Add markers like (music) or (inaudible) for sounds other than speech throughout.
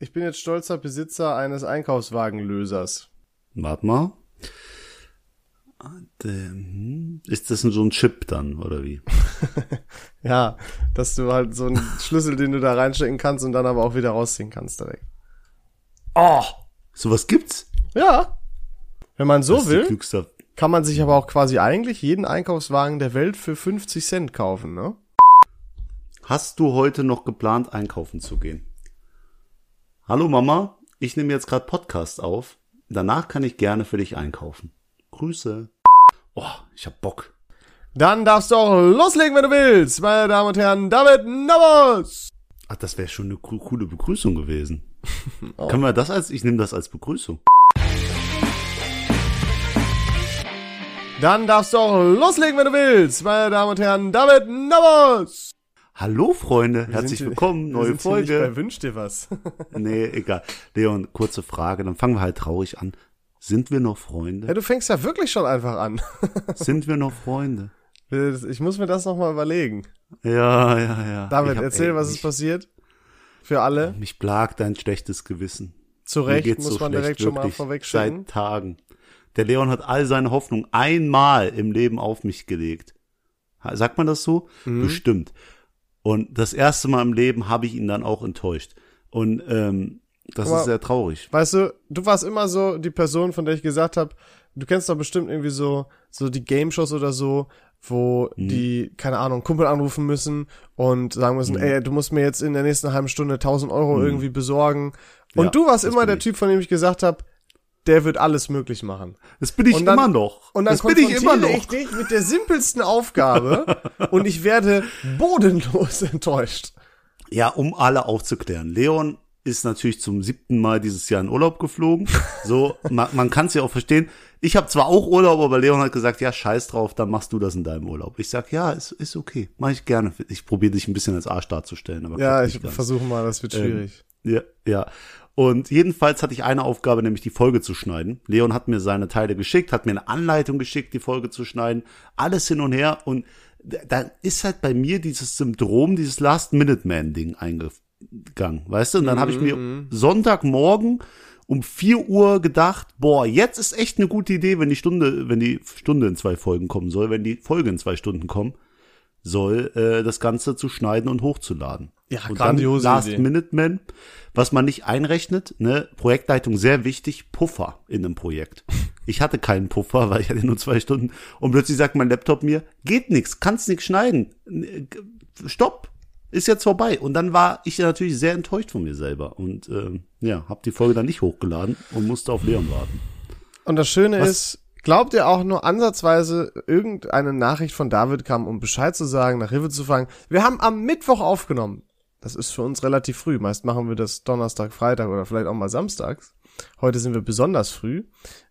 Ich bin jetzt stolzer Besitzer eines Einkaufswagenlösers. Warte mal. Hm, ist das so ein Chip dann, oder wie? (laughs) ja, dass du halt so einen Schlüssel, den du da reinstecken kannst und dann aber auch wieder rausziehen kannst direkt. Oh! Sowas gibt's? Ja. Wenn man so will, kann man sich aber auch quasi eigentlich jeden Einkaufswagen der Welt für 50 Cent kaufen, ne? Hast du heute noch geplant, einkaufen zu gehen? Hallo Mama, ich nehme jetzt gerade Podcast auf. Danach kann ich gerne für dich einkaufen. Grüße. Oh, ich hab Bock. Dann darfst du auch loslegen, wenn du willst, meine Damen und Herren. David Navas! Ach, das wäre schon eine coole Begrüßung gewesen. (laughs) oh. Können wir das als, ich nehme das als Begrüßung. Dann darfst du auch loslegen, wenn du willst, meine Damen und Herren. David Navas! Hallo Freunde, wir herzlich willkommen, neue sind Folge. Hier nicht bei Wünsch dir was. (laughs) nee, egal. Leon, kurze Frage, dann fangen wir halt traurig an. Sind wir noch Freunde? Ja, du fängst ja wirklich schon einfach an. (laughs) Sind wir noch Freunde? Ich muss mir das nochmal überlegen. Ja, ja, ja. David, hab, erzähl, ey, was ist passiert? Für alle? Mich plagt dein schlechtes Gewissen. Zu Recht, muss so man direkt schon mal vorwegschicken. Seit Tagen. Der Leon hat all seine Hoffnung einmal im Leben auf mich gelegt. Sagt man das so? Mhm. Bestimmt. Und das erste Mal im Leben habe ich ihn dann auch enttäuscht. Und ähm, das Aber, ist sehr traurig. Weißt du, du warst immer so die Person, von der ich gesagt habe, du kennst doch bestimmt irgendwie so so die Game Shows oder so, wo hm. die keine Ahnung Kumpel anrufen müssen und sagen müssen, hm. ey, du musst mir jetzt in der nächsten halben Stunde 1000 Euro hm. irgendwie besorgen. Und ja, du warst immer der. Typ, von dem ich gesagt habe, der wird alles möglich machen. Das bin ich dann, immer noch. Und dann das bin ich immer noch. ich dich mit der simpelsten Aufgabe (laughs) und ich werde bodenlos enttäuscht. Ja, um alle aufzuklären. Leon ist natürlich zum siebten Mal dieses Jahr in Urlaub geflogen. So, (laughs) man, man kann es ja auch verstehen. Ich habe zwar auch Urlaub, aber Leon hat gesagt, ja, scheiß drauf, dann machst du das in deinem Urlaub. Ich sag, ja, ist, ist okay, mache ich gerne. Ich probiere dich ein bisschen als Arsch darzustellen. Aber ja, ich versuche mal, das wird ähm, schwierig. Ähm, ja, ja. Und jedenfalls hatte ich eine Aufgabe, nämlich die Folge zu schneiden. Leon hat mir seine Teile geschickt, hat mir eine Anleitung geschickt, die Folge zu schneiden. Alles hin und her. Und da ist halt bei mir dieses Syndrom, dieses Last-Minute-Man-Ding eingegangen, weißt du? Und dann habe ich mir mhm. Sonntagmorgen um vier Uhr gedacht, boah, jetzt ist echt eine gute Idee, wenn die Stunde, wenn die Stunde in zwei Folgen kommen soll, wenn die Folge in zwei Stunden kommen soll, äh, das Ganze zu schneiden und hochzuladen. Ja, und grandiose dann Last Idee. Minute Man, was man nicht einrechnet, ne, Projektleitung sehr wichtig, Puffer in einem Projekt. Ich hatte keinen Puffer, weil ich hatte nur zwei Stunden und plötzlich sagt mein Laptop mir, geht nix, kannst nix schneiden, stopp, ist jetzt vorbei. Und dann war ich natürlich sehr enttäuscht von mir selber und ähm, ja, habe die Folge dann nicht hochgeladen und musste auf Leon warten. Und das Schöne was? ist, Glaubt ihr auch nur ansatzweise irgendeine Nachricht von David kam, um Bescheid zu sagen, nach Hilfe zu fragen? Wir haben am Mittwoch aufgenommen. Das ist für uns relativ früh. Meist machen wir das Donnerstag, Freitag oder vielleicht auch mal samstags. Heute sind wir besonders früh.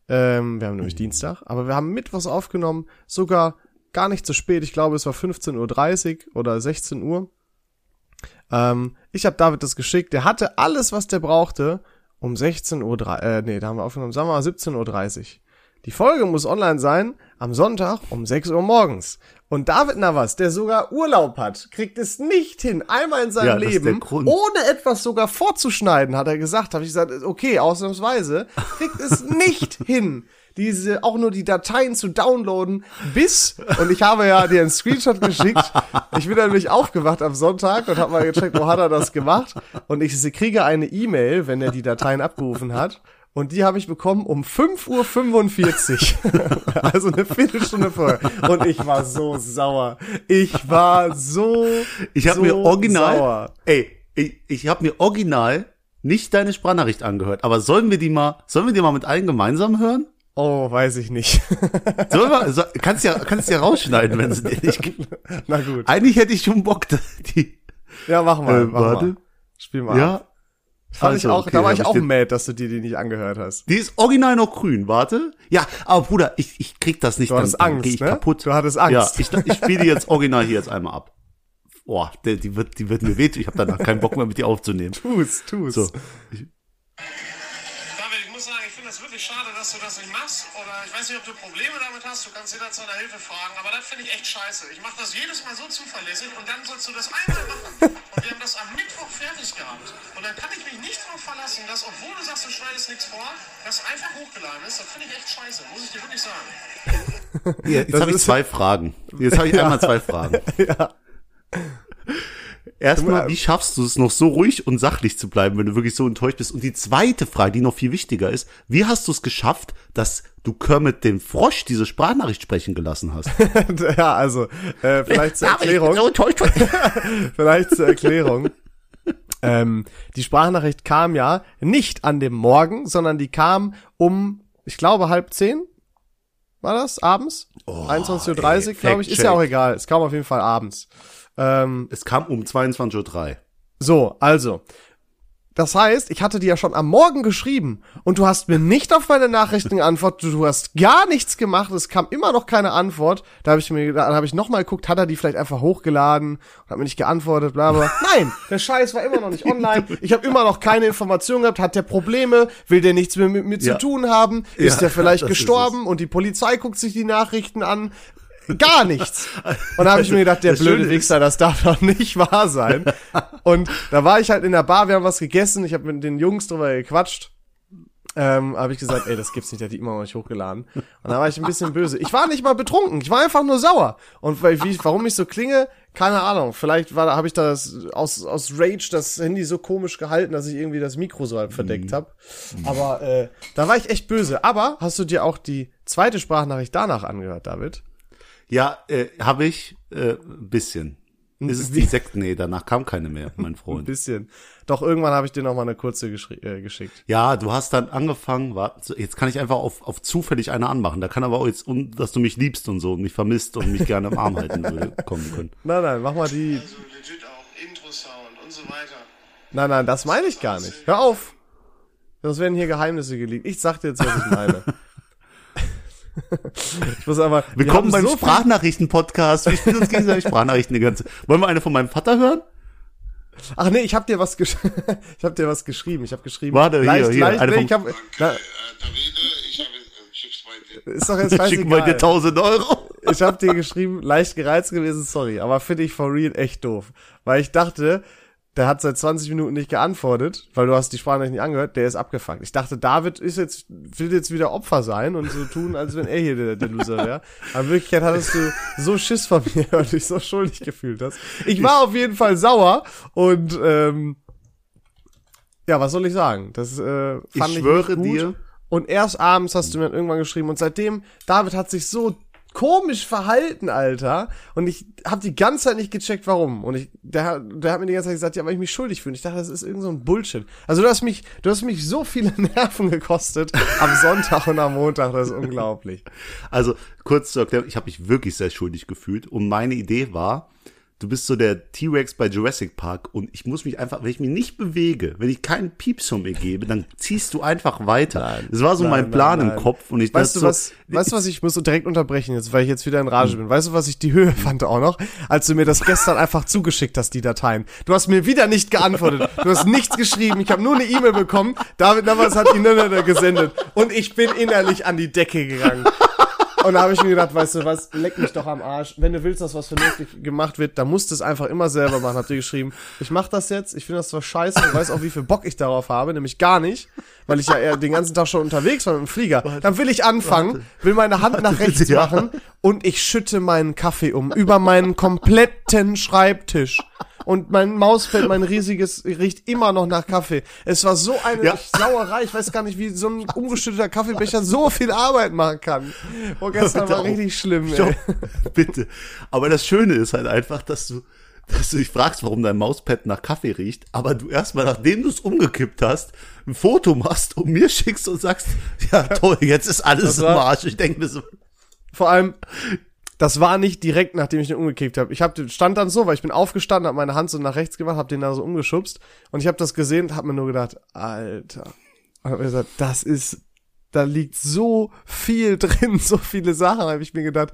Ähm, wir haben nämlich mhm. Dienstag. Aber wir haben Mittwochs aufgenommen. Sogar gar nicht zu spät. Ich glaube, es war 15.30 Uhr oder 16 Uhr. Ähm, ich habe David das geschickt. Der hatte alles, was der brauchte. Um 16 Uhr, äh, nee, da haben wir aufgenommen, sagen wir mal 17.30 Uhr. Die Folge muss online sein am Sonntag um 6 Uhr morgens. Und David Navas, der sogar Urlaub hat, kriegt es nicht hin, einmal in seinem ja, Leben, ohne etwas sogar vorzuschneiden, hat er gesagt. Habe ich gesagt, okay, ausnahmsweise, kriegt es (laughs) nicht hin, diese, auch nur die Dateien zu downloaden, bis, und ich habe ja dir einen Screenshot geschickt, ich bin nämlich aufgewacht am Sonntag und habe mal gecheckt, wo hat er das gemacht, und ich kriege eine E-Mail, wenn er die Dateien abgerufen hat, und die habe ich bekommen um 5.45 Uhr. (laughs) also eine Viertelstunde vorher. Und ich war so sauer. Ich war so Ich habe so mir original sauer. Ey, ich, ich habe mir original nicht deine Sprachnachricht angehört, aber sollen wir die mal sollen wir die mal mit allen gemeinsam hören? Oh, weiß ich nicht. (laughs) Sollen wir, so, kannst ja kannst ja rausschneiden, wenn es dir nicht gibt. Na gut. Eigentlich hätte ich schon Bock die Ja, mach mal, äh, mach warte. mal. Spiel mal. Ja, ab. Fand also, ich auch, okay, da war ich auch mad, dass du dir die nicht angehört hast. Die ist original noch grün, warte. Ja, aber Bruder, ich, ich krieg das nicht. Du hattest dann, Angst, dann ich ne? kaputt. Du hattest Angst. Ja, ich, ich spiele die jetzt original hier jetzt einmal ab. Boah, die, die wird, die wird mir wehtun. Ich habe danach keinen Bock mehr mit dir aufzunehmen. Tu's, tu's. So. Ich, wirklich schade, dass du das nicht machst. Oder ich weiß nicht, ob du Probleme damit hast. Du kannst jederzeit nach Hilfe fragen. Aber das finde ich echt scheiße. Ich mache das jedes Mal so zuverlässig und dann sollst du das einmal machen. Und wir haben das am Mittwoch fertig gehabt. Und dann kann ich mich nicht darauf verlassen, dass, obwohl du sagst, du schneidest nichts vor, das einfach hochgeladen ist. Das finde ich echt scheiße. Muss ich dir wirklich sagen. Jetzt habe ich zwei Fragen. Jetzt habe ich (laughs) ja. einmal zwei Fragen. (laughs) Ja. Erstmal, wie schaffst du es noch so ruhig und sachlich zu bleiben, wenn du wirklich so enttäuscht bist? Und die zweite Frage, die noch viel wichtiger ist, wie hast du es geschafft, dass du Kermit den Frosch diese Sprachnachricht sprechen gelassen hast? (laughs) ja, also, äh, vielleicht zur Erklärung. So (laughs) vielleicht zur Erklärung. ähm, die Sprachnachricht kam ja nicht an dem Morgen, sondern die kam um, ich glaube, halb zehn. War das? Abends? Oh, 21.30 Uhr, glaube ich. Ist ja auch egal. Es kam auf jeden Fall abends. Ähm, es kam um 22.03 Uhr. So, also. Das heißt, ich hatte dir ja schon am Morgen geschrieben und du hast mir nicht auf meine Nachrichten (laughs) geantwortet, du hast gar nichts gemacht, es kam immer noch keine Antwort. Da habe ich mir da habe ich nochmal geguckt, hat er die vielleicht einfach hochgeladen und hat mir nicht geantwortet, bla bla. (laughs) Nein, der Scheiß war immer noch nicht online. Ich habe immer noch keine Informationen gehabt, hat der Probleme, will der nichts mehr mit mir ja. zu tun haben, ist ja, der vielleicht (laughs) gestorben und die Polizei guckt sich die Nachrichten an, Gar nichts. Und da habe ich mir gedacht, der das blöde Wichser, das darf doch nicht wahr sein. Und da war ich halt in der Bar, wir haben was gegessen, ich habe mit den Jungs drüber gequatscht. Ähm, habe ich gesagt, ey, das gibt's nicht, der hat die immer noch nicht hochgeladen. Und da war ich ein bisschen böse. Ich war nicht mal betrunken, ich war einfach nur sauer. Und wie, warum ich so klinge, keine Ahnung. Vielleicht war, habe ich das aus, aus Rage das Handy so komisch gehalten, dass ich irgendwie das Mikro so halb verdeckt mhm. habe. Aber äh, da war ich echt böse. Aber hast du dir auch die zweite Sprachnachricht danach angehört, David? Ja, äh, habe ich äh, ein bisschen. Ist es die Sekt? Nee, danach kam keine mehr, mein (laughs) Freund. ein bisschen. Doch irgendwann habe ich dir noch mal eine kurze äh, geschickt. Ja, du hast dann angefangen, warte, jetzt kann ich einfach auf, auf zufällig eine anmachen. Da kann aber auch jetzt, um, dass du mich liebst und so und mich vermisst und mich gerne im Arm halten würde, (laughs) kommen können. Nein, nein, mach mal die. Also legit auch Intro-Sound und so weiter. Nein, nein, das meine ich gar nicht. Hör auf! Das werden hier Geheimnisse geleakt. Ich sag dir jetzt, was ich meine. (laughs) ich muss aber. Willkommen beim so Sprachnachrichten-Podcast. Wir spielen uns gegenseitig Sprachnachrichten die ganze. Wollen wir eine von meinem Vater hören? Ach nee, ich hab dir was gesch (laughs) ich hab dir was geschrieben. Ich hab geschrieben. Warte, leicht, hier, hier, leicht, eine nee, ich hab, na, ist doch jetzt (laughs) scheißegal. Schick mal dir 1000 Euro. Ich hab dir geschrieben, leicht gereizt gewesen, sorry, aber finde ich for real echt doof. Weil ich dachte, der hat seit 20 Minuten nicht geantwortet, weil du hast die Sprachnachricht nicht angehört, der ist abgefangen. Ich dachte, David ist jetzt, will jetzt wieder Opfer sein und so tun, als wenn er hier der, der Loser wäre. Aber in Wirklichkeit hattest du so Schiss von mir, (laughs) weil du dich so schuldig gefühlt hast. Ich war auf jeden Fall sauer und ähm, ja, was soll ich sagen? Das äh, fand ich, schwöre ich gut. dir. Und erst abends hast du mir irgendwann geschrieben und seitdem, David hat sich so komisch verhalten, Alter. Und ich habe die ganze Zeit nicht gecheckt, warum. Und ich, der, der hat mir die ganze Zeit gesagt, ja, weil ich mich schuldig fühle. Ich dachte, das ist irgend so ein Bullshit. Also du hast mich, du hast mich so viele (laughs) Nerven gekostet am Sonntag und am Montag. Das ist unglaublich. Also kurz zu erklären, ich habe mich wirklich sehr schuldig gefühlt. Und meine Idee war, du bist so der T-Rex bei Jurassic Park und ich muss mich einfach, wenn ich mich nicht bewege, wenn ich keinen Pieps von mir gebe, dann ziehst du einfach weiter. Nein, das war so nein, mein Plan nein, im Kopf und ich weißt du so, was, weißt du was, ich muss so direkt unterbrechen jetzt, weil ich jetzt wieder in Rage hm. bin. Weißt du, was ich die Höhe fand auch noch, als du mir das gestern einfach zugeschickt hast, die Dateien. Du hast mir wieder nicht geantwortet. Du hast nichts geschrieben. Ich habe nur eine E-Mail bekommen. David Navas hat ihn gesendet und ich bin innerlich an die Decke gegangen. Und da habe ich mir gedacht, weißt du was, leck mich doch am Arsch. Wenn du willst, dass was vernünftig gemacht wird, dann musst du es einfach immer selber machen. Habt ihr geschrieben, ich mach das jetzt, ich finde das zwar scheiße und weiß auch, wie viel Bock ich darauf habe, nämlich gar nicht, weil ich ja eher den ganzen Tag schon unterwegs war mit dem Flieger. Dann will ich anfangen, will meine Hand nach (laughs) rechts machen und ich schütte meinen Kaffee um über meinen kompletten Schreibtisch und mein Mausfeld, mein riesiges, riecht immer noch nach Kaffee. Es war so eine ja. Sauerei, ich weiß gar nicht, wie so ein umgeschütteter Kaffeebecher so viel Arbeit machen kann. Oh, gestern war richtig schlimm, ey. Bitte. Aber das Schöne ist halt einfach, dass du, dass du dich fragst, warum dein Mauspad nach Kaffee riecht, aber du erstmal, nachdem du es umgekippt hast, ein Foto machst und mir schickst und sagst, ja toll, jetzt ist alles im Arsch. Ich denke mir so. Vor allem, das war nicht direkt, nachdem ich den umgekickt habe. Ich hab, stand dann so, weil ich bin aufgestanden, habe meine Hand so nach rechts gemacht, habe den da so umgeschubst und ich habe das gesehen und habe mir nur gedacht, Alter. Und hab mir gesagt, das ist, da liegt so viel (laughs) drin, so viele Sachen, habe ich mir gedacht,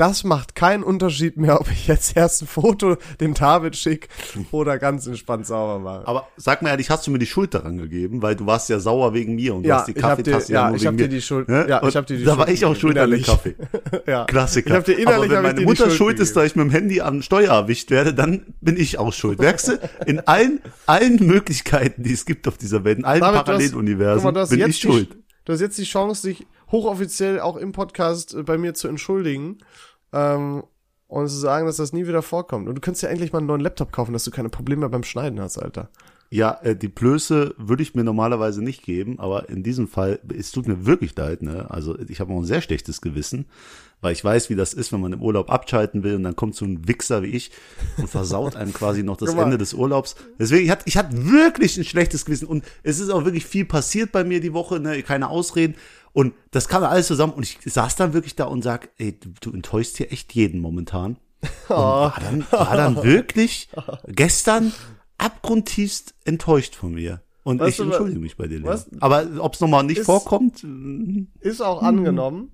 das macht keinen Unterschied mehr, ob ich jetzt erst ein Foto dem David schick oder ganz entspannt sauber mache. Aber sag mal ehrlich, hast du mir die Schuld daran gegeben, weil du warst ja sauer wegen mir und du Ja, hast die Kaffeetasse ja, nur ich wegen hab dir mir. die Schuld- Ne? ja, ich hab dir die Da Schuld war ich auch schuld an dem. Kaffee. (laughs) ja. Klassiker. Ich hab dir innerlich Aber wenn meine Mutter Schuld schuld ist, da ich mit dem Handy am Steuer erwischt werde, dann bin ich auch schuld. Merkst du? In allen, allen Möglichkeiten, die es gibt auf dieser Welt, in allen David, du hast- Paralleluniversen, guck mal, du hast bin jetzt ich die- schuld. Du hast jetzt die Chance, dich hochoffiziell auch im Podcast äh, bei mir zu entschuldigen ähm, und zu sagen, dass das nie wieder vorkommt. Und du könntest ja endlich mal einen neuen Laptop kaufen, dass du keine Probleme beim Schneiden hast, Alter. Ja, äh, die Blöße würde ich mir normalerweise nicht geben, aber in diesem Fall, es tut mir wirklich leid, ne? Also ich habe auch ein sehr schlechtes Gewissen, weil ich weiß, wie das ist, wenn man im Urlaub abschalten will und dann kommt so ein Wichser wie ich und versaut einem quasi noch das. Ende des Urlaubs. Deswegen, ich hatte, ich hatte wirklich ein schlechtes Gewissen und es ist auch wirklich viel passiert bei mir die Woche, ne? Keine Ausreden. Und das kam alles zusammen und ich saß dann wirklich da und sag, ey, du, du enttäuschst hier echt jeden momentan. (laughs) Und war dann, war dann wirklich gestern abgrundtiefst enttäuscht von mir. Und Weißt ich du, entschuldige mich bei dir. Was- Aber ob es nochmal nicht Ist- vorkommt, mm, Ist auch angenommen.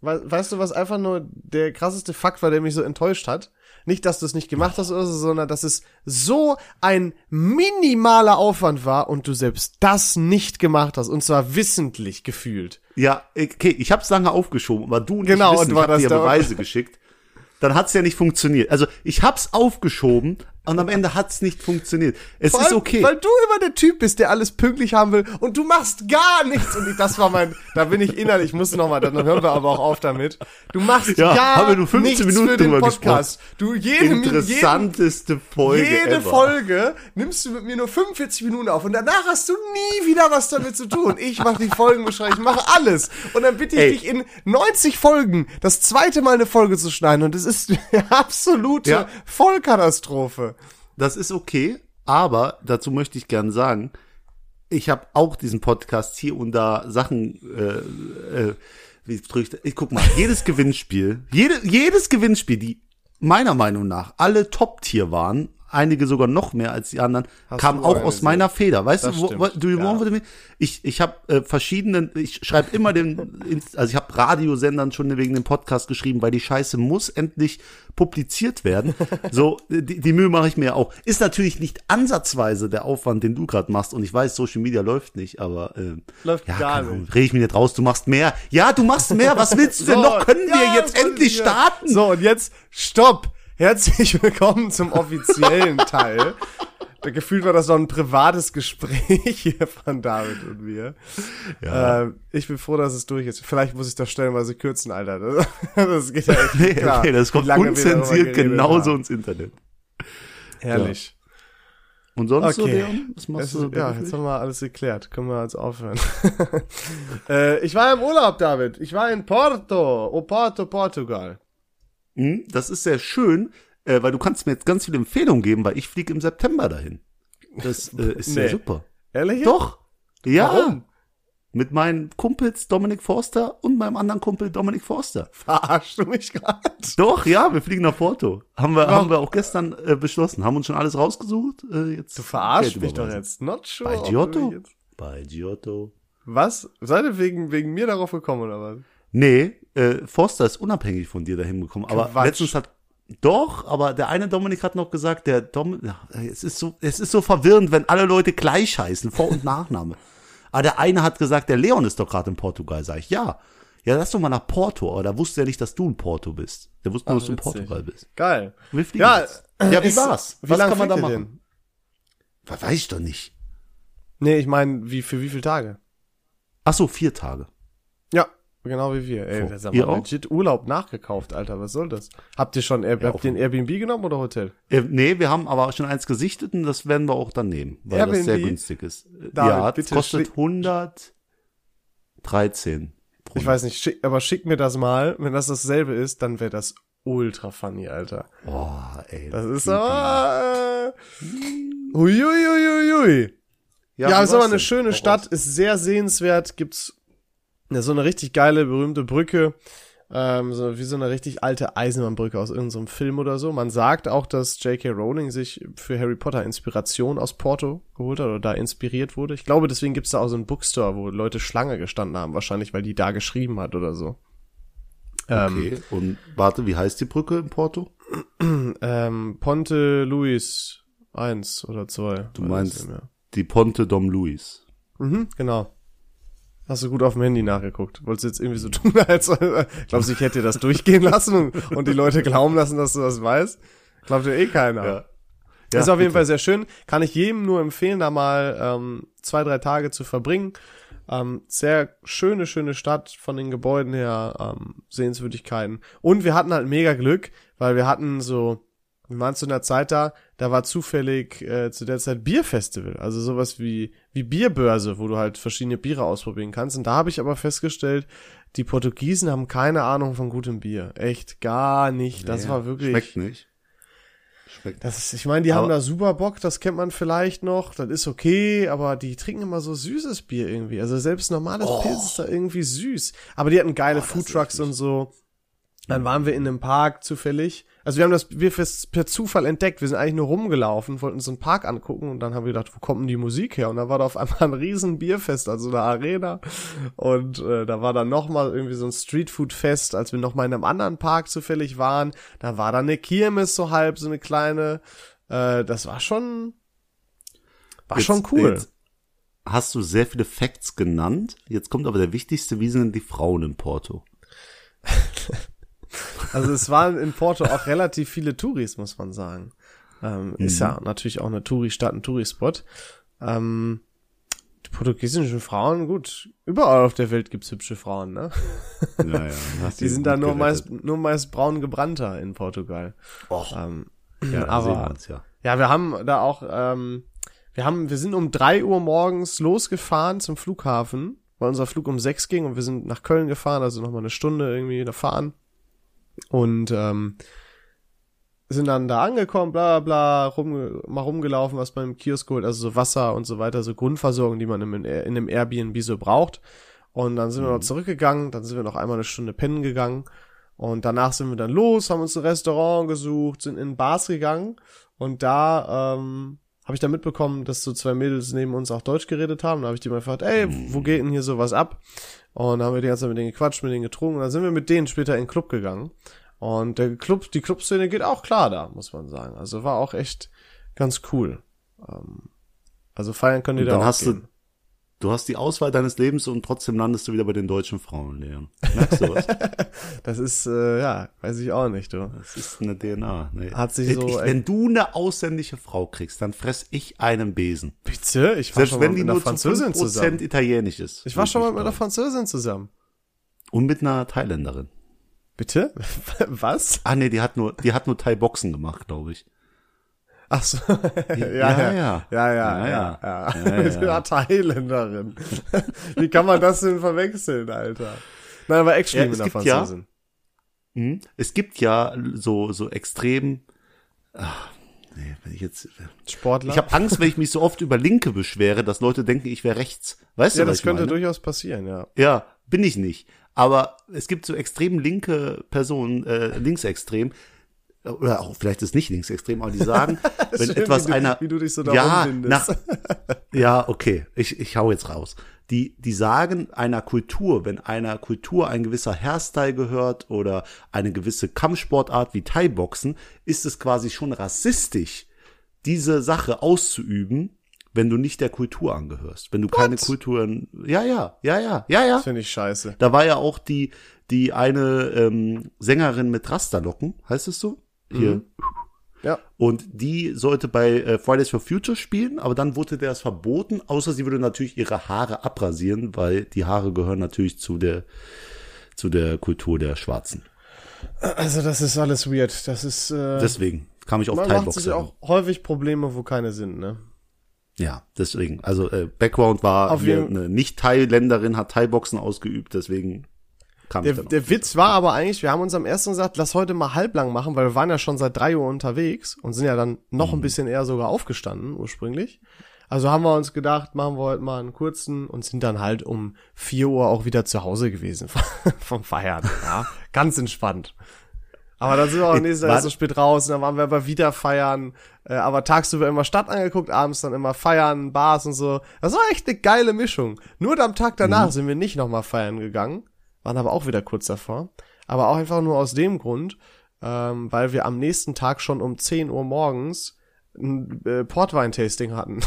We weißt du, was einfach nur der krasseste Fakt war, der mich so enttäuscht hat? Nicht, dass du es nicht gemacht hast oder so, sondern dass es so ein minimaler Aufwand war und du selbst das nicht gemacht hast. Und zwar wissentlich gefühlt. ja, okay, ich habe es lange aufgeschoben, aber du nicht Genau, wissen, und ich das dir Beweise geschickt. Dann hat's ja nicht funktioniert. Also ich hab's aufgeschoben und am Ende hat's nicht funktioniert. Es Vor ist allem, okay. Weil du immer der Typ bist, der alles pünktlich haben will und du machst gar nichts. Und ich, das war mein, da bin ich innerlich, ich muss noch mal, dann hören wir aber auch auf damit. Du machst Ja, gar haben wir nur 15 nichts Minuten für den Podcast. Du jede, Interessanteste Folge jede ever. Folge nimmst du mit mir nur 45 Minuten auf und danach hast du nie wieder was damit zu tun. Ich mache die Folgenbeschreibung, ich mache alles. Und dann bitte ich Ey. dich in 90 Folgen das zweite Mal eine Folge zu schneiden und es ist (laughs) eine absolute Ja. Vollkatastrophe. Das ist okay, aber dazu möchte ich gern sagen, ich habe auch diesen Podcast hier und da Sachen, äh, äh, wie drück ich, guck mal, jedes Gewinnspiel, jede, jedes Gewinnspiel, die meiner Meinung nach alle Top-Tier waren, einige sogar noch mehr als die anderen, Hast kam du auch aus organisiert. meiner Feder. Weißt Das du, wo, wo, do you ja. me? Ich, ich habe äh, verschiedenen, ich schreibe immer den, (laughs) also ich habe Radiosendern schon wegen dem Podcast geschrieben, weil die Scheiße muss endlich publiziert werden. (laughs) So, die, die Mühe mache ich mir auch. Ist natürlich nicht ansatzweise der Aufwand, den du gerade machst. Und ich weiß, Social Media läuft nicht, aber äh, Läuft ja, gar nicht. rede ich mir nicht raus. Du machst mehr. Ja, du machst mehr. Was willst du denn (laughs) So, noch? Können wir ja, jetzt voll endlich sicher. starten? So, und jetzt stopp. Herzlich willkommen zum offiziellen Teil. Da gefühlt war das noch ein privates Gespräch hier von David und mir. Ja. Äh, ich bin froh, dass es durch ist. Vielleicht muss ich das stellenweise kürzen, Alter. Das, das geht ja echt Nee, nicht klar. nee, das kommt unzensiert genauso haben. ins Internet. Herrlich. Und sonst so, Okay. Leon? Was machst Es du so ja, jetzt haben wir alles geklärt. Können wir jetzt aufhören. (laughs) äh, ich war im Urlaub, David. Ich war in Porto. O Porto, Portugal. Hm, Das ist sehr schön, äh, weil du kannst mir jetzt ganz viele Empfehlungen geben, weil ich fliege im September dahin. Das äh, (laughs) ist sehr Nee. super. Ehrlich? Doch. Ja. Warum? Mit meinen Kumpels Dominik Forster und meinem anderen Kumpel Dominik Forster. (laughs) Verarschst du mich gerade? Doch, ja, wir fliegen nach Porto. Haben wir, Warum? haben wir auch gestern äh, beschlossen. Haben uns schon alles rausgesucht. Äh, jetzt Du verarschst mich doch jetzt. Not sure. Bei Giotto? Bei Giotto. Was? Seid ihr wegen, wegen mir darauf gekommen, oder was? Nee, äh, Forster ist unabhängig von dir dahin gekommen. Aber Quatsch. letztens hat doch, aber der eine Dominik hat noch gesagt, der Dom, es ist so, es ist so verwirrend, wenn alle Leute gleich heißen, Vor- und Nachname. (laughs) aber der eine hat gesagt, der Leon ist doch gerade in Portugal, sag ich, ja. Ja, lass doch mal nach Porto, aber da wusste er nicht, dass du in Porto bist. Der wusste nur, dass du in witzig. Portugal bist. Geil. Wir fliegen Ja, jetzt. Ja, wie ist- war's? Wie Was lange kann man da machen? Weiß ich doch nicht. Nee, ich meine, wie, für wie viele Tage? Ach so, vier Tage. Ja, genau wie wir. Ey, das aber auch? legit Urlaub nachgekauft, Alter. Was soll das? Habt ihr schon, Air, Ja, habt ihr ein Airbnb genommen oder Hotel? Äh, nee, wir haben aber schon eins gesichtet und das werden wir auch dann nehmen, weil das sehr Airbnb? günstig ist. David, ja, das kostet schlick- 113 pro Ich weiß nicht, schick, aber schick mir das mal. Wenn das dasselbe ist, dann wäre das ultra funny, Alter. Boah, ey. Das ist aber, äh, huiuiuiui. Ja, wie ist aber eine schöne Stadt, ist sehr sehenswert, gibt's ja, so eine richtig geile, berühmte Brücke, ähm, so wie so eine richtig alte Eisenbahnbrücke aus irgendeinem Film oder so. Man sagt auch, dass J.K. Rowling sich für Harry Potter Inspiration aus Porto geholt hat oder da inspiriert wurde. Ich glaube, deswegen gibt's da auch so einen Bookstore, wo Leute Schlange gestanden haben, wahrscheinlich, weil die da geschrieben hat oder so. Okay. Und warte, wie heißt die Brücke in Porto? Ähm, Ponte Luis 1 oder 2. Du meinst die Ponte Dom Luis. Mhm, genau. Hast du gut auf dem Handy nachgeguckt. Wolltest du jetzt irgendwie so (laughs) tun, als glaubst du, ich hätte dir das durchgehen lassen und, und die Leute glauben lassen, dass du das weißt? Glaubt dir eh keiner. Ja. ist Ja, auf jeden bitte. Fall sehr schön. Kann ich jedem nur empfehlen, da mal ähm, zwei, drei Tage zu verbringen. Ähm, sehr schöne, schöne Stadt von den Gebäuden her, ähm, Sehenswürdigkeiten. Und wir hatten halt mega Glück, weil wir hatten so, wir waren zu einer Zeit da, da war zufällig äh, zu der Zeit Bierfestival, also sowas wie wie Bierbörse, wo du halt verschiedene Biere ausprobieren kannst. Und da habe ich aber festgestellt, die Portugiesen haben keine Ahnung von gutem Bier, echt gar nicht. Das Ja, war wirklich Schmeckt nicht. Schmeckt. das ist, ich meine, die haben Aber- da super Bock, das kennt man vielleicht noch, das ist okay, aber die trinken immer so süßes Bier irgendwie. Also selbst normales Pilz ist da irgendwie süß. Aber die hatten geile Oh, Foodtrucks und so. Dann waren wir in einem Park zufällig. Also wir haben das Bierfest per Zufall entdeckt. Wir sind eigentlich nur rumgelaufen, wollten uns einen Park angucken und dann haben wir gedacht, wo kommt denn die Musik her? Und da war da auf einmal ein riesen Bierfest, also eine Arena. Und äh, da war dann nochmal irgendwie so ein Streetfood-Fest, als wir nochmal in einem anderen Park zufällig waren. Da war dann eine Kirmes so halb, so eine kleine. Äh, das war schon, war Jetzt- schon cool. Jetzt hast du sehr viele Facts genannt. Jetzt kommt aber der wichtigste, wie sind denn die Frauen in Porto? (laughs) Also es waren in Porto auch relativ viele Touris, muss man sagen. Ähm, Ist ja natürlich auch eine Touri-Stadt, ein Touri-Spot. Ähm, die portugiesischen Frauen, gut, überall auf der Welt gibt's hübsche Frauen, ne? Ja, ja, hast (laughs) Die sind da nur gerettet. meist, nur meist braun gebrannter in Portugal. Och, Ähm, ja, aber- ja. ja, wir haben da auch, ähm, wir haben, wir sind um drei Uhr morgens losgefahren zum Flughafen, weil unser Flug um sechs ging und wir sind nach Köln gefahren, also nochmal eine Stunde irgendwie da fahren. Und ähm, sind dann da angekommen, bla bla bla, rum, mal rumgelaufen, was beim Kiosk geholt, also so Wasser und so weiter, so Grundversorgung, die man im, in einem Airbnb so braucht. Und dann sind wir noch zurückgegangen, dann sind wir noch einmal eine Stunde pennen gegangen. Und danach sind wir dann los, haben uns ein Restaurant gesucht, sind in Bars gegangen. Und da ähm, habe ich dann mitbekommen, dass so zwei Mädels neben uns auch Deutsch geredet haben. Da habe ich die mal gefragt, ey, wo geht denn hier sowas ab? Und dann haben wir die ganze Zeit mit denen gequatscht, mit denen getrunken. Und dann sind wir mit denen später in den Club gegangen. Und der Club, die Clubszene geht auch klar da, muss man sagen. Also war auch echt ganz cool. Ähm, also feiern könnt ihr Und da dann auch hast gehen. du, du hast die Auswahl deines Lebens und trotzdem landest du wieder bei den deutschen Frauen, Leon. Merkst du was? (laughs) Das ist, äh, ja, weiß ich auch nicht, du. Das ist eine DNA. Nee. Hat sich ich, so- ich, wenn du eine ausländische Frau kriegst, dann fress ich einen Besen. Bitte? Ich war Selbst schon wenn mal die mit einer Französin 5% zusammen. italienisch ist. Ich war schon mal mit einer Französin zusammen. Und mit einer Thailänderin. Bitte? (laughs) Was? Ah nee, die hat nur, die hat nur Thai-Boxen gemacht, glaube ich. Ach so. (laughs) ja, ja, ja, ja. ja, ja, Ja, ja, (laughs) Thailänderin. (laughs) Wie kann man das denn verwechseln, Alter? Nein, aber actually Ja, gibt ja-. Hm? Es gibt ja so, so extrem, ach, nee, wenn ich jetzt, Sportler. ich habe Angst, wenn ich mich so oft über Linke beschwere, dass Leute denken, ich wäre rechts. Weißt ja, du, was das ich könnte meine? durchaus passieren, ja. Ja, bin ich nicht. Aber es gibt so extrem linke Personen, äh, linksextrem, oder auch vielleicht ist nicht linksextrem, aber die sagen, (laughs) wenn Schön, etwas wie du, einer wie du dich so da ja, nach, (laughs) ja, okay, ich, ich hau jetzt raus. Die, die sagen einer Kultur, wenn einer Kultur ein gewisser Hairstyle gehört oder eine gewisse Kampfsportart wie Thai-Boxen, ist es quasi schon rassistisch, diese Sache auszuüben, wenn du nicht der Kultur angehörst. Wenn du keine Kulturen, ja, ja, ja, ja, ja, ja. Das finde ich scheiße. Da war ja auch die, die eine ähm, Sängerin mit Rasterlocken, heißt es so? Hier. Ja. Und die sollte bei äh, Fridays for Future spielen, aber dann wurde das verboten, außer sie würde natürlich ihre Haare abrasieren, weil die Haare gehören natürlich zu der, zu der Kultur der Schwarzen. Also das ist alles weird. Das ist, äh, Deswegen kam ich auf man macht Thai-Boxer. sich auch häufig Probleme, wo keine sind, ne? Ja, deswegen. Also äh, Background war Auf hier eine Nicht-Thai-Länderin hat Thai-Boxen ausgeübt, deswegen kam Der, der. Witz war aber eigentlich, wir haben uns am ersten gesagt, lass heute mal halblang machen, weil wir waren ja schon seit drei Uhr unterwegs und sind ja dann noch Mhm. ein bisschen eher sogar aufgestanden ursprünglich. Also haben wir uns gedacht, machen wir heute mal einen kurzen und sind dann halt um vier Uhr auch wieder zu Hause gewesen (laughs) vom Feiern. Ja, ganz entspannt. Aber dann sind wir auch nächstes Jahr so spät raus und dann waren wir aber wieder feiern. Äh, aber tagsüber immer Stadt angeguckt, abends dann immer feiern, Bars und so. Das war echt eine geile Mischung. Nur am Tag Mhm. danach sind wir nicht nochmal feiern gegangen. Waren aber auch wieder kurz davor. aber auch einfach nur aus dem Grund, ähm, weil wir am nächsten Tag schon um 10 Uhr morgens ein äh, Portwein-Tasting hatten.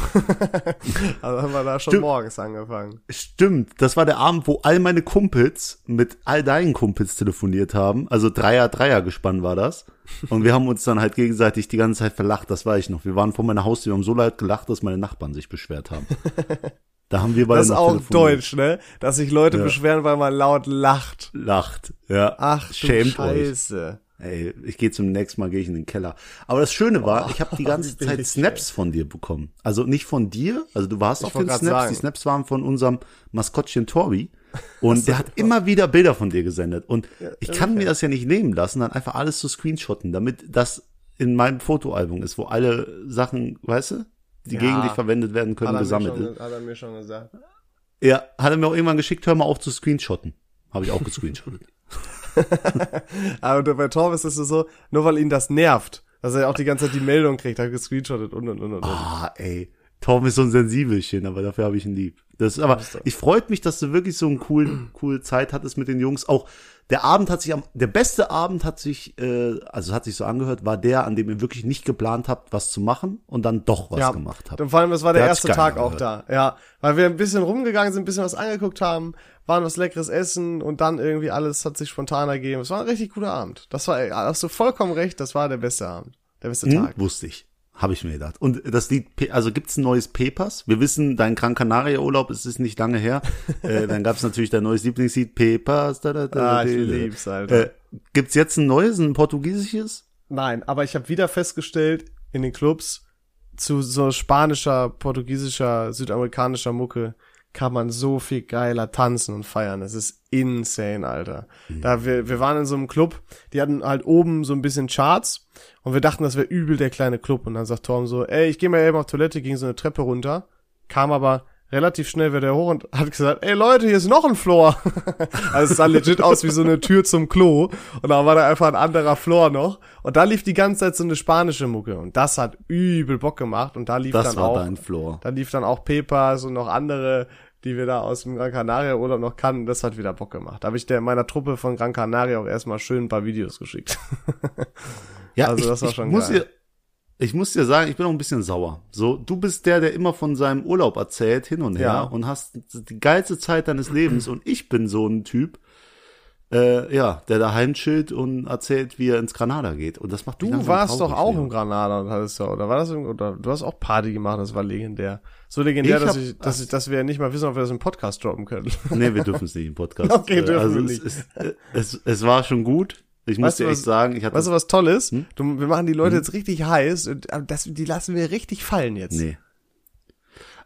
(laughs) also haben wir da schon Stimmt. morgens angefangen. Stimmt, das war der Abend, wo all meine Kumpels mit all deinen Kumpels telefoniert haben. Also Dreier, Dreier gespannt war das. Und wir haben uns dann halt gegenseitig die ganze Zeit verlacht, das weiß ich noch. Wir waren vor meiner Haustür, wir haben so laut gelacht, dass meine Nachbarn sich beschwert haben. (laughs) Da haben wir beide Das ist auch telefoniert. deutsch, ne? Dass sich Leute Ja. beschweren, weil man laut lacht. Lacht, ja. Ach, Schämt euch. Scheiße. Ey, ich gehe zum nächsten Mal gehe ich in den Keller. Aber das Schöne war, ich habe die ganze (laughs) Zeit Snaps von dir bekommen. Also nicht von dir, also du warst auf den Snaps. sagen. Die Snaps waren von unserem Maskottchen Torbi. (laughs) Und der hat immer wieder Bilder von dir gesendet. Und ich kann mir das ja nicht nehmen lassen, dann einfach alles zu screenshotten, damit das in meinem Fotoalbum ist, wo alle Sachen, weißt du, die Ja. gegen dich verwendet werden können, Hat er, mir gesammelt schon, ist. hat er mir schon gesagt. Ja, hat er mir auch irgendwann geschickt, hör mal auf zu screenshotten. Habe ich auch gescreenshottet. (laughs) (laughs) Aber bei Torb ist es so, nur weil ihn das nervt, dass er auch die ganze Zeit die Meldung kriegt, hat gescreenshottet und und und und. und. Ah, ey. Torben ist so ein Sensibelchen, aber dafür habe ich ihn lieb. Das aber, ich freut mich, dass du wirklich so einen coolen, (clears throat) coole Zeit hattest mit den Jungs. Auch der Abend hat sich am, der beste Abend hat sich, äh, also hat sich so angehört, war der, an dem ihr wirklich nicht geplant habt, was zu machen und dann doch was gemacht habt. Und vor allem, das war der, Der erste Tag auch da. Ja, weil wir ein bisschen rumgegangen sind, ein bisschen was angeguckt haben, waren was leckeres Essen und dann irgendwie alles hat sich spontan ergeben. Es war ein richtig guter Abend. Das war, hast du vollkommen recht, das war der beste Abend. Der beste Hm, Tag. wusste ich. Habe ich mir gedacht. Und das Lied, also gibt's ein neues Pepas? Wir wissen, dein Gran Canaria Urlaub ist es nicht lange her. (laughs) äh, dann gab's natürlich dein neues Lieblingslied Pepas. Da, da, da, Ah, ich lieb's, Alter. Äh, gibt's jetzt ein neues, ein portugiesisches? Nein, aber ich habe wieder festgestellt, in den Clubs zu so spanischer, portugiesischer, südamerikanischer Mucke kann man so viel geiler tanzen und feiern. Das ist insane, Alter. Da wir, wir waren in so einem Club, die hatten halt oben so ein bisschen Charts und wir dachten, das wäre übel der kleine Club. Und dann sagt Tom so, ey, ich gehe mal eben auf Toilette, ging so eine Treppe runter, kam aber relativ schnell wieder hoch und hat gesagt, ey Leute, hier ist noch ein Floor. (laughs) also es sah legit aus wie so eine Tür zum Klo und da war da einfach ein anderer Floor noch und da lief die ganze Zeit so eine spanische Mucke und das hat übel Bock gemacht und da lief Das dann auch Floor. da lief dann auch Pepas und noch andere, die wir da aus dem Gran Canaria Urlaub noch kannten. Das hat wieder Bock gemacht. Da habe ich der meiner Truppe von Gran Canaria auch erstmal schön ein paar Videos geschickt. (laughs) Ja, Also ich, das war ich schon muss geil. Ich muss dir sagen, ich bin auch ein bisschen sauer. So, du bist der, der immer von seinem Urlaub erzählt, hin und her, Ja. und hast die geilste Zeit deines Lebens. Und ich bin so ein Typ, äh, ja, der daheim chillt und erzählt, wie er ins Granada geht. Und das macht Du langsam warst doch auch im Granada und hattest ja, oder war das oder du hast auch Party gemacht, das war legendär. So legendär, Ich dass hab- ich, dass ich, dass wir nicht mal wissen, ob wir das im Podcast droppen können. Nee, wir dürfen es nicht im Podcast. (laughs) Okay, dürfen also wir es, nicht. äh, Es, es war schon gut. Ich muss Weißt dir echt was- sagen, ich hatte Weißt du, was toll ist? Hm? Du, wir machen die Leute jetzt richtig heiß und äh, das, die lassen wir richtig fallen jetzt. Nee.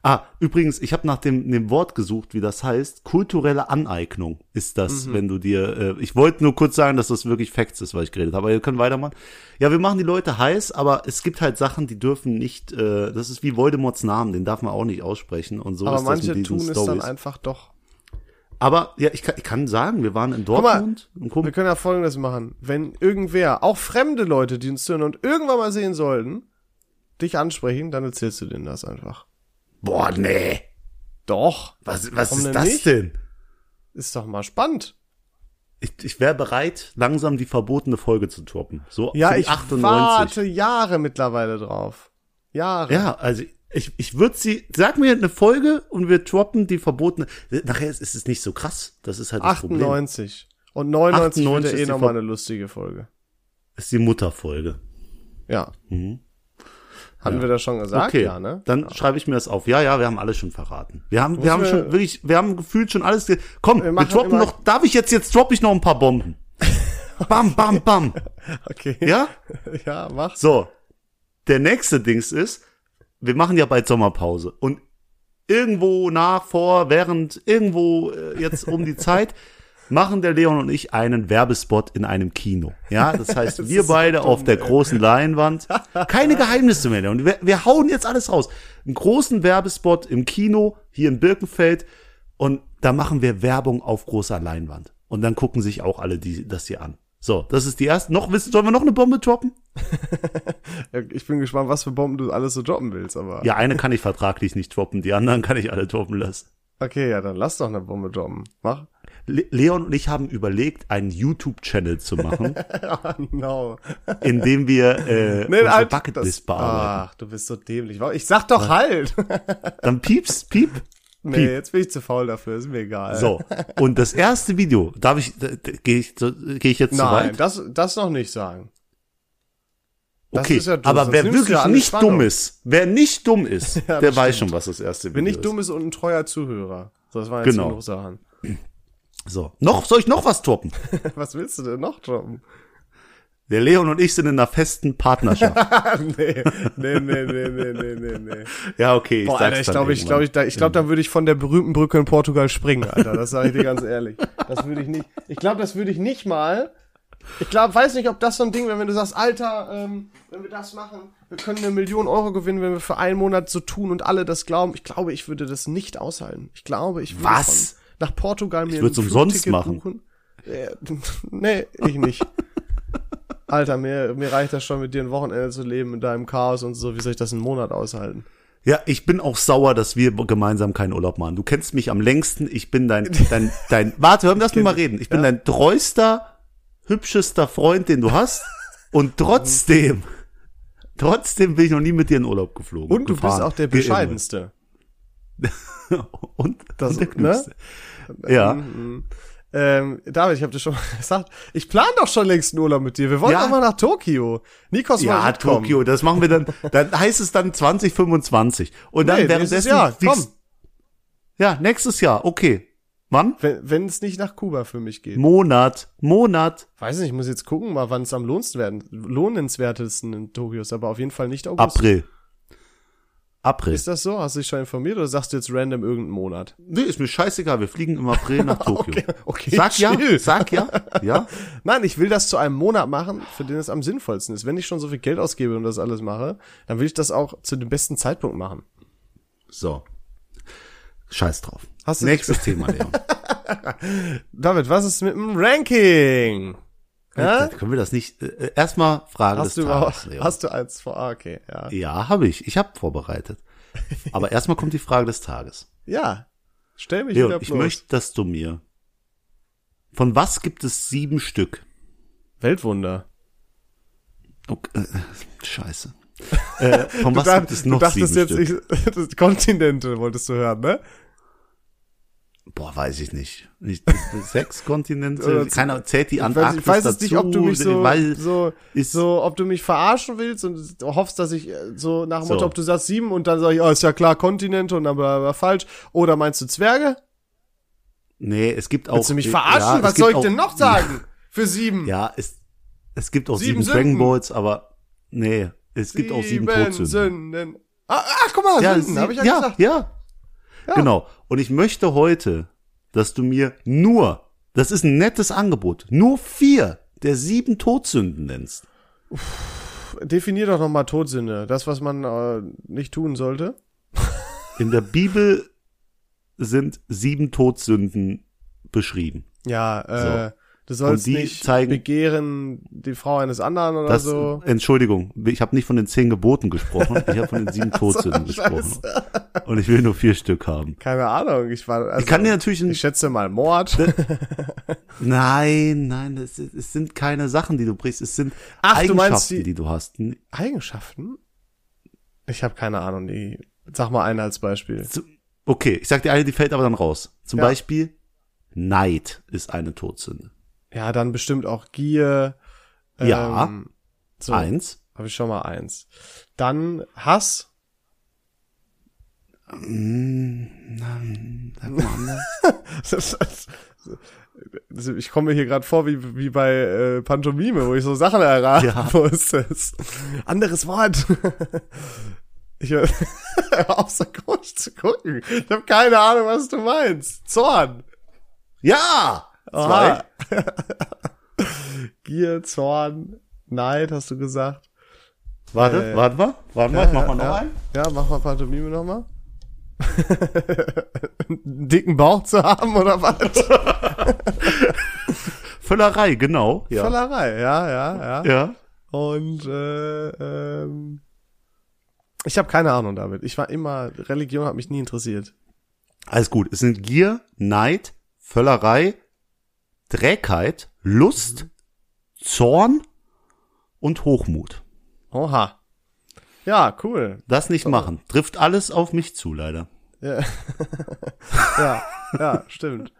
Ah, übrigens, ich habe nach dem, dem Wort gesucht, wie das heißt. Kulturelle Aneignung ist das, Mhm. wenn du dir. Äh, ich wollte nur kurz sagen, dass das wirklich Facts ist, was ich geredet habe. Aber ihr könnt weitermachen. Ja, wir machen die Leute heiß, aber es gibt halt Sachen, die dürfen nicht. Äh, das ist wie Voldemorts Namen, den darf man auch nicht aussprechen. Und so Aber ist das manche mit diesen tun es dann einfach doch. Aber ja, ich kann, ich kann sagen, wir waren in mal, Dortmund. und Wir gucken, können ja folgendes machen. Wenn irgendwer, auch fremde Leute, die uns hören und irgendwann mal sehen sollten, dich ansprechen, dann erzählst du denen das einfach. boah, nee. Doch. Was, was ist denn das nicht? denn? Ist doch mal spannend. Ich, ich wäre bereit, langsam die verbotene Folge zu toppen. So Ja, ich 98. warte Jahre mittlerweile drauf. Jahre. Ja, also ich, ich würde sie, sag mir eine Folge und wir droppen die verbotene. Nachher ist es nicht so krass. Das ist halt das Problem. 98. Und 99 wird 98 ja eh ist nochmal eine lustige Folge. Ist die Mutterfolge. Ja. Mhm. Hatten wir das schon gesagt? Okay, Ja, ne? dann schreibe ich mir das auf. Ja, ja, wir haben alles schon verraten. Wir haben, wir haben wir- schon wirklich, wir haben gefühlt schon alles. Ge Komm, wir, machen droppen noch. Darf ich jetzt jetzt droppe ich noch ein paar Bomben? (laughs) bam, bam, bam. Okay. Ja, (laughs) Ja, mach. so. Der nächste Dings ist, wir machen ja bald Sommerpause und irgendwo nach, vor, während, irgendwo äh, jetzt um die Zeit (laughs) machen der Leon und ich einen Werbespot in einem Kino. Ja, das (laughs) heißt, wir ist so beide dumm, auf der ey. großen Leinwand. Keine Geheimnisse mehr. Und wir, wir hauen jetzt alles raus. Einen großen Werbespot im Kino hier in Birkenfeld und da machen wir Werbung auf großer Leinwand. Und dann gucken sich auch alle die, das hier an. So, das ist die erste. Noch, wissen, sollen wir noch eine Bombe droppen? (laughs) Ich bin gespannt, was für Bomben du alles so droppen willst, aber. Ja, eine kann ich vertraglich nicht droppen, die anderen kann ich alle droppen lassen. Okay, ja, dann lass doch eine Bombe droppen. Mach. Le Leon und ich haben überlegt, einen YouTube-Channel zu machen, (laughs) oh, no. in dem wir äh, (laughs) Nee, unsere halt, Bucketlist bearbeiten. Ach, du bist so dämlich. Ich sag doch halt. Dann piepst, piep. Nee, Piep. jetzt bin ich zu faul dafür, ist mir egal. So. Und das erste Video, darf ich, gehe ich, gehe ich jetzt zu Nein, weit? das, das noch nicht sagen. Das Okay, ist ja aber wer wirklich ja nicht Spannung. dumm ist, wer nicht dumm ist, (laughs) Ja, der das weiß stimmt. schon, was das erste Video Wenn nicht ist. dumm ist und ein treuer Zuhörer. So, das waren jetzt Genau. genug Sachen. So, noch soll ich noch was toppen? (laughs) Was willst du denn noch droppen? Der Leon und ich sind in einer festen Partnerschaft. (laughs) nee, nee, nee, nee, nee, nee, nee, nee. ja, okay, ich Boah, sag's Alter, ich glaube, ich glaube, ich, da- ich glaube, dann würde ich von der berühmten Brücke in Portugal springen, Alter. Das sage ich dir ganz ehrlich. Das würde ich nicht. Ich glaube, das würde ich nicht mal. Ich glaube, weiß nicht, ob das so ein Ding wäre, wenn du sagst, Alter, ähm, wenn wir das machen, wir können eine Million Euro gewinnen, wenn wir für einen Monat so tun und alle das glauben. Ich glaube, ich würde das nicht aushalten. Ich glaube, ich würde Was? nach Portugal mir würd's ein umsonst machen. Buchen. Äh, (laughs) nee, ich nicht. Alter, mir, mir reicht das schon, mit dir ein Wochenende zu leben, in deinem Chaos und so. Wie soll ich das einen Monat aushalten? Ja, ich bin auch sauer, dass wir gemeinsam keinen Urlaub machen. Du kennst mich am längsten. Ich bin dein, dein, dein, warte, hör, lass mich mal reden. Ich bin dein treuster, hübschester Freund, den du hast. Und trotzdem, trotzdem bin ich noch nie mit dir in Urlaub geflogen. Und du bist gefahren, auch der bescheidenste. (laughs) und, Das- und der ne? Ja. Ähm, David, ich habe dir schon mal (laughs) gesagt, ich plane doch schon längst einen Urlaub mit dir. Wir wollen Ja. doch mal nach Tokio. Nikos mal Ja, mitkommen. Tokio, das machen wir dann, dann heißt es dann 2025. Und dann Nee, nächstes währenddessen, Jahr, komm. Ja, nächstes Jahr, okay. Wann? Wenn es nicht nach Kuba für mich geht. Monat, Monat, Weiß nicht, ich muss jetzt gucken, mal wann es am lohnenswertesten in Tokio ist, aber auf jeden Fall nicht August. April. April. Ist das so? Hast du dich schon informiert oder sagst du jetzt random irgendeinen Monat? Nee, ist mir scheißegal, wir fliegen im April nach (laughs) Tokio. Okay, okay, Sag ja, chill. sag ja, ja. (laughs) Nein, ich will das zu einem Monat machen, für den es am sinnvollsten ist. Wenn ich schon so viel Geld ausgebe und das alles mache, dann will ich das auch zu dem besten Zeitpunkt machen. So. Scheiß drauf. Hast du- Nächstes Thema, Leon. (laughs) David, was ist mit dem Ranking? Ja? Können wir das nicht, äh, erstmal Frage Hast des du Tages, Leon. hast du eins vor? Ah, okay, ja. ja, habe ich. Ich habe vorbereitet. Aber (laughs) erstmal kommt die Frage des Tages. Ja. Stell mich Leon, wieder ich bloß. möchte, dass du mir von was gibt es sieben Stück? Weltwunder. Okay, äh, scheiße. (laughs) Äh, von was du, gibt es noch du dachtest sieben jetzt, Stück? ich, (laughs) das Kontinente wolltest du hören, ne? Boah, weiß ich nicht. nicht sechs (laughs) Kontinente. Keiner zählt die Ich weiß, Antarktis ich weiß dazu. nicht, ob du mich so, weil so, ist- so, ob du mich verarschen willst und hoffst, dass ich äh, so nach dem So. Motto, ob du sagst sieben und dann sag ich, oh, ist ja klar, Kontinente und dann war, falsch. Oder meinst du Zwerge? Nee, es gibt auch. Willst du mich verarschen? ja, Was soll ich auch- denn noch sagen? (laughs) Für sieben. Ja, es, es gibt auch Sieben sieben, Dragon. Balls, aber nee, es gibt auch sieben Todsünden. Sünden. Ah, ach, guck mal, Ja, Sünden, sie, hab ich ja, ja, gesagt. ja, Genau. Und ich möchte heute, dass du mir nur, das ist ein nettes Angebot, nur vier der sieben Todsünden nennst. Definier doch nochmal Todsünde. Das, was man äh, nicht tun sollte. (laughs) In der Bibel sind sieben Todsünden beschrieben. Ja, äh, So. Du sollst nicht zeigen- begehren die Frau eines anderen oder Das, so. Entschuldigung, ich habe nicht von den zehn Geboten gesprochen, ich habe von den sieben (laughs) Todsünden gesprochen. Und ich will nur vier Stück haben. Keine Ahnung, ich war. Also, Ich kann dir natürlich Ich schätze mal Mord. (laughs) Nein, nein, es, es sind keine Sachen, die du brichst. Es sind Ach, du Eigenschaften, meinst die- die, du hast. Eigenschaften? Ich habe keine Ahnung. Die, sag mal eine als Beispiel. Okay, ich sag dir eine, die fällt aber dann raus. Zum Ja. Beispiel Neid ist eine Todsünde. Ja, dann bestimmt auch Gier. Ja. Ähm, so, Eins. habe ich schon mal eins. Dann Hass. (laughs) Das- das- das- ich komme mir hier gerade vor wie, wie bei äh, Pantomime, wo ich so Sachen erraten Ja. muss. Das- Anderes Wort. (laughs) Ich (laughs) hör auf so komisch zu gucken. Ich habe keine Ahnung, was du meinst. Zorn. ja! Aha. (laughs) Gier, Zorn, Neid, hast du gesagt. Warte, Äh, warte mal. Warte mal, ich mach mal noch ja. einen. Ja, mach mal Pantomime nochmal. Einen (laughs) dicken Bauch zu haben oder was? (laughs) Völlerei, genau. Ja. Völlerei, ja, ja, ja. ja. Und äh, ähm, ich habe keine Ahnung damit. Ich war immer, Religion hat mich nie interessiert. Alles gut. Es sind Gier, Neid, Völlerei, Trägheit, Lust, Zorn und Hochmut. Oha. Ja, cool. Das nicht machen. Trifft alles auf mich zu, leider. Ja, (laughs) ja, ja stimmt.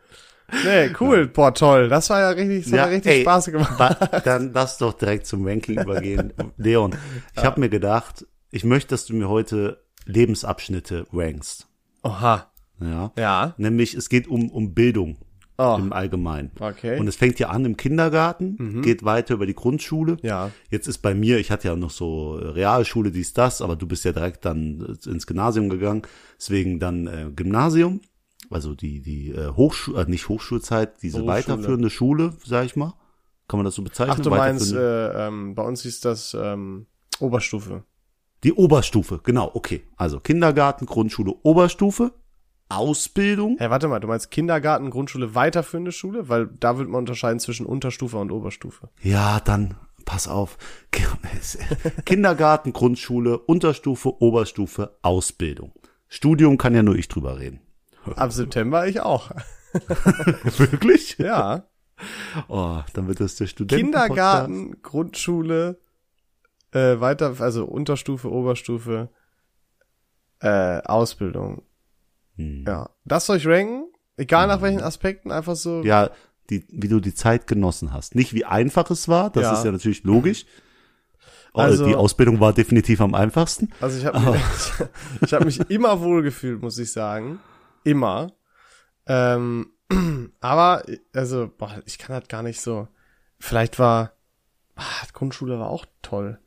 Nee, cool. Boah, toll. Das war ja richtig, das hat ja richtig ey, Spaß gemacht. wa- Dann lass doch direkt zum Ranking (laughs) übergehen. Leon, ich habe mir gedacht, ich möchte, dass du mir heute Lebensabschnitte rankst. Oha. Ja. Ja. Nämlich, es geht um, um Bildung Oh. im Allgemeinen. Okay. Und es fängt ja an im Kindergarten, geht weiter über die Grundschule. Ja. Jetzt ist bei mir, ich hatte ja noch so äh, Realschule, dies, das, aber du bist ja direkt dann äh, ins Gymnasium gegangen. Deswegen dann äh, Gymnasium, also die, die äh, Hochschule, äh, nicht Hochschulzeit, diese weiterführende Schule, sag ich mal. Kann man das so bezeichnen? Ach, du meinst, äh, ähm, bei uns hieß das ähm, Oberstufe. Die Oberstufe, genau, okay. Also Kindergarten, Grundschule, Oberstufe, Ausbildung. Hey, warte mal, du meinst Kindergarten, Grundschule, weiterführende Schule? Weil da wird man unterscheiden zwischen Unterstufe und Oberstufe. Ja, dann pass auf. (laughs) Kindergarten, Grundschule, Unterstufe, Oberstufe, Ausbildung. Studium kann ja nur ich drüber reden. Ab September ich auch. (laughs) Wirklich? Ja. Oh, dann wird das der Studenten Kindergarten, Grundschule, äh, weiter, also Unterstufe, Oberstufe, äh, Ausbildung. Hm. Ja. Das soll ich ranken? Egal nach welchen Aspekten, einfach so. Ja, die, wie du die Zeit genossen hast. Nicht wie einfach es war, das Ja. ist ja natürlich logisch. Oh, (laughs) Also- die Ausbildung war definitiv am einfachsten. Also ich habe mich, (laughs) (laughs) ich hab mich immer wohl gefühlt, muss ich sagen. Immer. Ähm, (clears throat) aber, also, boah, ich kann halt gar nicht so. Vielleicht war, ah, Grundschule war auch toll.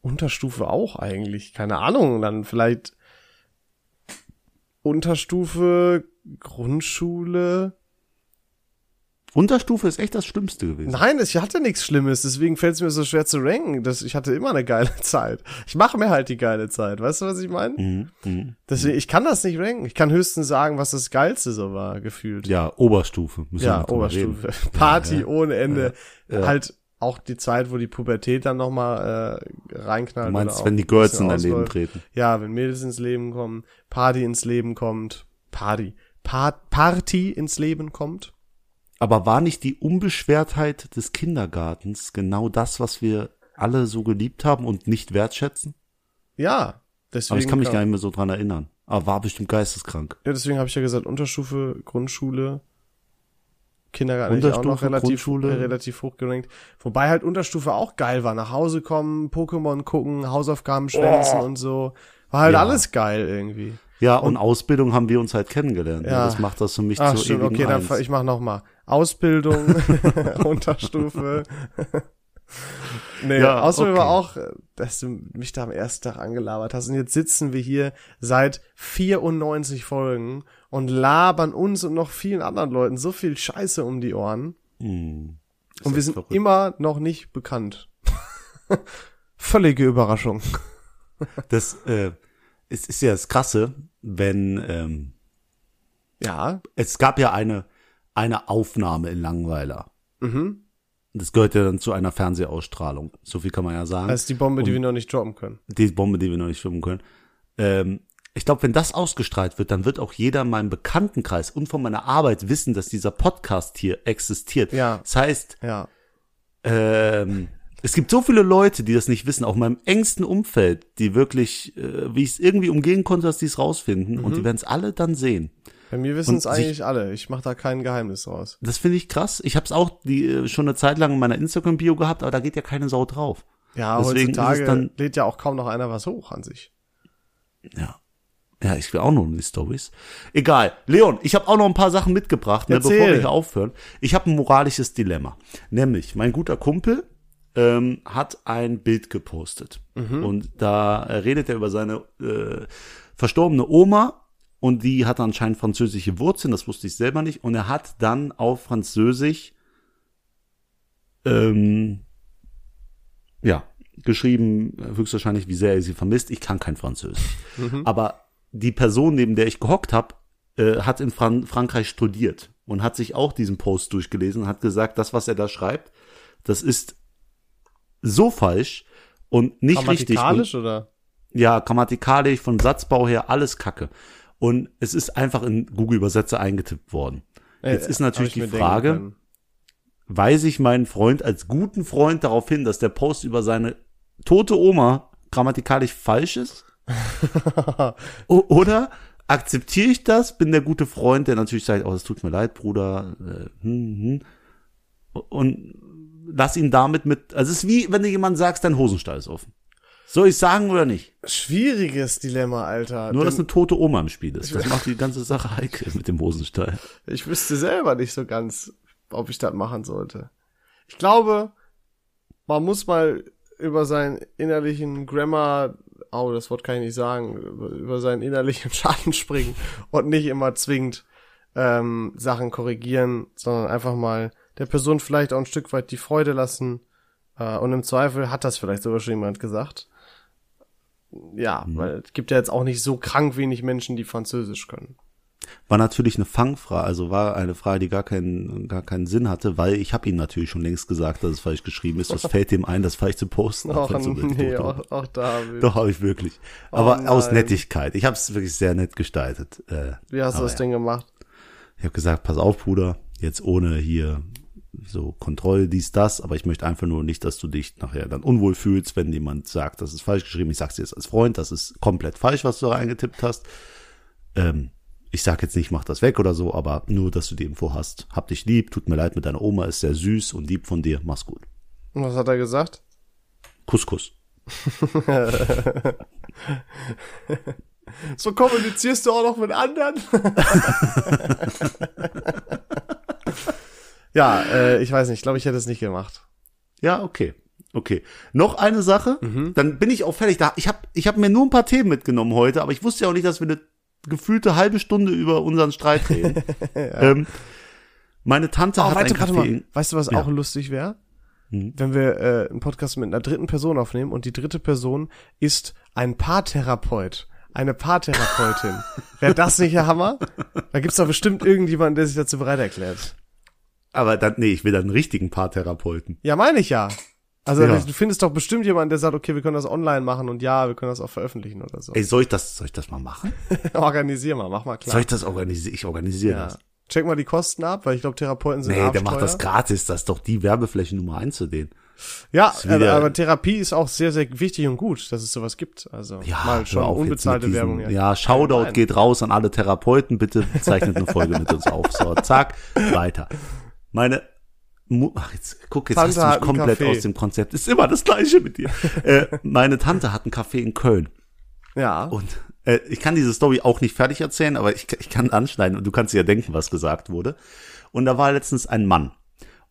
Unterstufe auch eigentlich. Keine Ahnung, dann vielleicht Unterstufe, Grundschule. Unterstufe ist echt das Schlimmste gewesen. Nein, ich hatte nichts Schlimmes, deswegen fällt es mir so schwer zu ranken. Das, ich hatte immer eine geile (laughs) Zeit. Ich mache mir halt die geile Zeit. Weißt du, was ich meine? Mhm, mhm. Deswegen, ich kann das nicht ranken. Ich kann höchstens sagen, was das Geilste so war, gefühlt. Ja, Oberstufe. Ja, Oberstufe. (laughs) Party ja. ohne Ende. Halt auch die Zeit, wo die Pubertät dann nochmal äh, reinknallt. Du meinst, wenn die Girls in dein Leben treten. Ja, wenn Mädels ins Leben kommen, Party ins Leben kommt. Party. Pa Party ins Leben kommt. Aber war nicht die Unbeschwertheit des Kindergartens genau das, was wir alle so geliebt haben und nicht wertschätzen? Ja. Deswegen Aber ich kann mich gar nicht mehr so dran erinnern. Aber war bestimmt geisteskrank. Ja, deswegen habe ich ja gesagt, Unterstufe, Grundschule, Kindergarten auch noch Unterstufe, relativ, Grundschule. äh, relativ hoch gerankt. Wobei halt Unterstufe auch geil war. Nach Hause kommen, Pokémon gucken, Hausaufgaben schwänzen und so. War halt Ja. alles geil irgendwie. Ja, und, Ausbildung haben wir uns halt kennengelernt. ne? Ja. Das macht das für mich Ach zur stimmt, ewigen okay, dann Eins. fa- ich mach noch mal. Ausbildung, (laughs) (laughs) Unterstufe. nee, Ja, Ausbildung war okay. auch, äh, dass du mich da am ersten Tag angelabert hast. Und jetzt sitzen wir hier seit 94 Folgen und labern uns und noch vielen anderen Leuten so viel Scheiße um die Ohren. Hm. Ist Und wir sind verrückt. immer noch nicht bekannt. (laughs) Völlige Überraschung. Das äh, es ist ja das Krasse, wenn ähm, Ja. es gab ja eine eine Aufnahme in Langweiler. Mhm. Das gehört ja dann zu einer Fernsehausstrahlung. So viel kann man ja sagen. Das ist die Bombe, die wir noch nicht droppen können. die Bombe, die wir noch nicht schwimmen können. Ähm, ich glaube, wenn das ausgestrahlt wird, dann wird auch jeder in meinem Bekanntenkreis und von meiner Arbeit wissen, dass dieser Podcast hier existiert. Ja. Das heißt, Ja. ähm, es gibt so viele Leute, die das nicht wissen, auch in meinem engsten Umfeld, die wirklich, äh, wie ich es irgendwie umgehen konnte, dass die es rausfinden und die werden es alle dann sehen. Bei mir wissen es eigentlich alle. Ich mache da kein Geheimnis draus. Das finde ich krass. Ich habe es auch die, äh, schon eine Zeit lang in meiner Instagram-Bio gehabt, aber da geht ja keine Sau drauf. Ja, Deswegen heutzutage dann- lädt ja auch kaum noch einer was hoch an sich. Ja. Ja, ich will auch noch die Stories. Egal. Leon, ich habe auch noch ein paar Sachen mitgebracht, ne, bevor wir hier aufhören. Ich habe ein moralisches Dilemma. Nämlich, mein guter Kumpel ähm, hat ein Bild gepostet. Und da äh, redet er über seine äh, verstorbene Oma und die hat anscheinend französische Wurzeln, das wusste ich selber nicht. Und er hat dann auf Französisch ähm, ja, geschrieben, höchstwahrscheinlich, wie sehr er sie vermisst. Ich kann kein Französisch. Aber die Person, neben der ich gehockt habe, äh, hat in Fran Frankreich studiert und hat sich auch diesen Post durchgelesen und hat gesagt, das, was er da schreibt, das ist so falsch und nicht richtig. Grammatikalisch oder? ja, grammatikalisch, von Satzbau her, alles Kacke. Und es ist einfach in Google-Übersetzer eingetippt worden. Jetzt ist natürlich die Frage, weise ich meinen Freund als guten Freund darauf hin, dass der Post über seine tote Oma grammatikalisch falsch ist? (laughs) Oder akzeptiere ich das, bin der gute Freund, der natürlich sagt, oh, es tut mir leid, Bruder, äh, hm, hm, und lass ihn damit mit, also es ist wie, wenn du jemand sagst, dein Hosenstall ist offen. Soll ich sagen oder nicht? Schwieriges Dilemma, Alter. Nur, dass eine tote Oma im Spiel ist. Das macht die ganze Sache heikel mit dem Hosenstall. ich wüsste selber nicht so ganz, ob ich das machen sollte. Ich glaube, man muss mal über seinen innerlichen Grammar, oh, das Wort kann ich nicht sagen, über, seinen innerlichen (laughs) Schaden springen und nicht immer zwingend ähm, Sachen korrigieren, sondern einfach mal der Person vielleicht auch ein Stück weit die Freude lassen. Äh, und im Zweifel hat das vielleicht sogar schon jemand gesagt. Ja, weil es gibt ja jetzt auch nicht so krank wenig Menschen, die Französisch können. War natürlich eine Fangfrage, also war eine Frage, die gar keinen, gar keinen Sinn hatte, weil ich habe ihm natürlich schon längst gesagt, dass es falsch geschrieben ist. Was (laughs) fällt dem ein, das falsch zu posten? Auch, Fällt so nee, auch, auch da. hab ich- Doch, habe ich wirklich. Aber Oh aus nein. Nettigkeit. Ich habe es wirklich sehr nett gestaltet. Äh, Wie hast du aber das ja. denn gemacht? Ich habe gesagt, pass auf, Bruder, jetzt ohne hier so Kontrolle, dies, das, aber ich möchte einfach nur nicht, dass du dich nachher dann unwohl fühlst, wenn jemand sagt, das ist falsch geschrieben. Ich sag's dir jetzt als Freund, das ist komplett falsch, was du da eingetippt hast. Ähm, ich sag jetzt nicht, mach das weg oder so, aber nur, dass du die Info hast. Hab dich lieb, tut mir leid mit deiner Oma, ist sehr süß und lieb von dir, mach's gut. Und was hat er gesagt? Kuss, Kuss. (laughs) So kommunizierst du auch noch mit anderen? (laughs) ja, äh, ich weiß nicht, ich glaube, ich hätte es nicht gemacht. Ja, okay. Okay. Noch eine Sache, dann bin ich auch fertig. Da, ich habe ich hab mir nur ein paar Themen mitgenommen heute, aber ich wusste ja auch nicht, dass wir eine gefühlte halbe Stunde über unseren Streit reden. (laughs) ähm, meine Tante Oh, hat warte, ein warte Weißt du, was Ja. auch lustig wäre? Mhm. Wenn wir äh, einen Podcast mit einer dritten Person aufnehmen und die dritte Person ist ein Paartherapeut. Eine Paartherapeutin. (laughs) Wäre das nicht der Hammer? Da gibt's doch bestimmt irgendjemanden, der sich dazu bereit erklärt. Aber dann, nee, ich will dann einen richtigen Paartherapeuten. Ja, meine ich ja. Also Ja. du findest doch bestimmt jemanden, der sagt, okay, wir können das online machen und ja, wir können das auch veröffentlichen oder so. Ey, soll ich das, soll ich das mal machen? (laughs) Organisier mal, mach mal Soll klar. ich das organisieren? Ich organisiere Ja. das. Check mal die Kosten ab, weil ich glaube, Therapeuten sind Nee, der macht das gratis. Das ist doch die Werbefläche Nummer eins zu denen. Ja, wieder- aber, aber Therapie ist auch sehr, sehr wichtig und gut, dass es sowas gibt. Also Ja, mal schon auf unbezahlte mit diesem- Werbung. Ja, Shoutout Allgemein. geht raus an alle Therapeuten. Bitte zeichnet eine Folge mit uns auf. So, zack, weiter. Meine Ach, jetzt guck, jetzt Tante hast du mich komplett aus dem Konzept. Ist immer das Gleiche mit dir. (laughs) äh, meine Tante hat einen Café in Köln. Ja. Und äh, ich kann diese Story auch nicht fertig erzählen, aber ich, ich kann anschneiden und du kannst dir ja denken, was gesagt wurde. Und da war letztens ein Mann.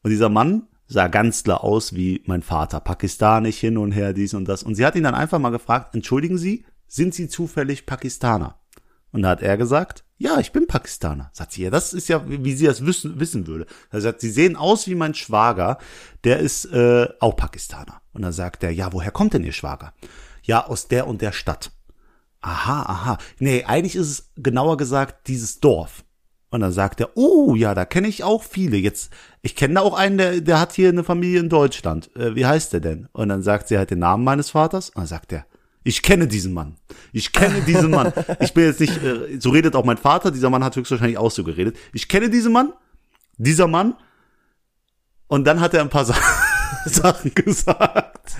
Und dieser Mann sah ganz klar aus wie mein Vater, pakistanisch hin und her, dies und das. Und sie hat ihn dann einfach mal gefragt, entschuldigen Sie, sind Sie zufällig Pakistaner? Und da hat er gesagt, ja, ich bin Pakistaner. Sagt sie, ja, das ist ja, wie sie das wissen, wissen würde. Er sagt, sie sehen aus wie mein Schwager, der ist äh, auch Pakistaner. Und dann sagt er, ja, woher kommt denn Ihr Schwager? Ja, aus der und der Stadt. Aha, aha. Nee, eigentlich ist es genauer gesagt dieses Dorf. Und dann sagt er, oh ja, da kenne ich auch viele. Jetzt, ich kenne da auch einen, der, der hat hier eine Familie in Deutschland. Äh, wie heißt der denn? Und dann sagt sie halt den Namen meines Vaters. Und dann sagt er, ich kenne diesen Mann. Ich kenne diesen Mann. Ich bin jetzt nicht, äh, so redet auch mein Vater. Dieser Mann hat höchstwahrscheinlich auch so geredet. Ich kenne diesen Mann. Dieser Mann. Und dann hat er ein paar Sa (laughs) Sachen gesagt,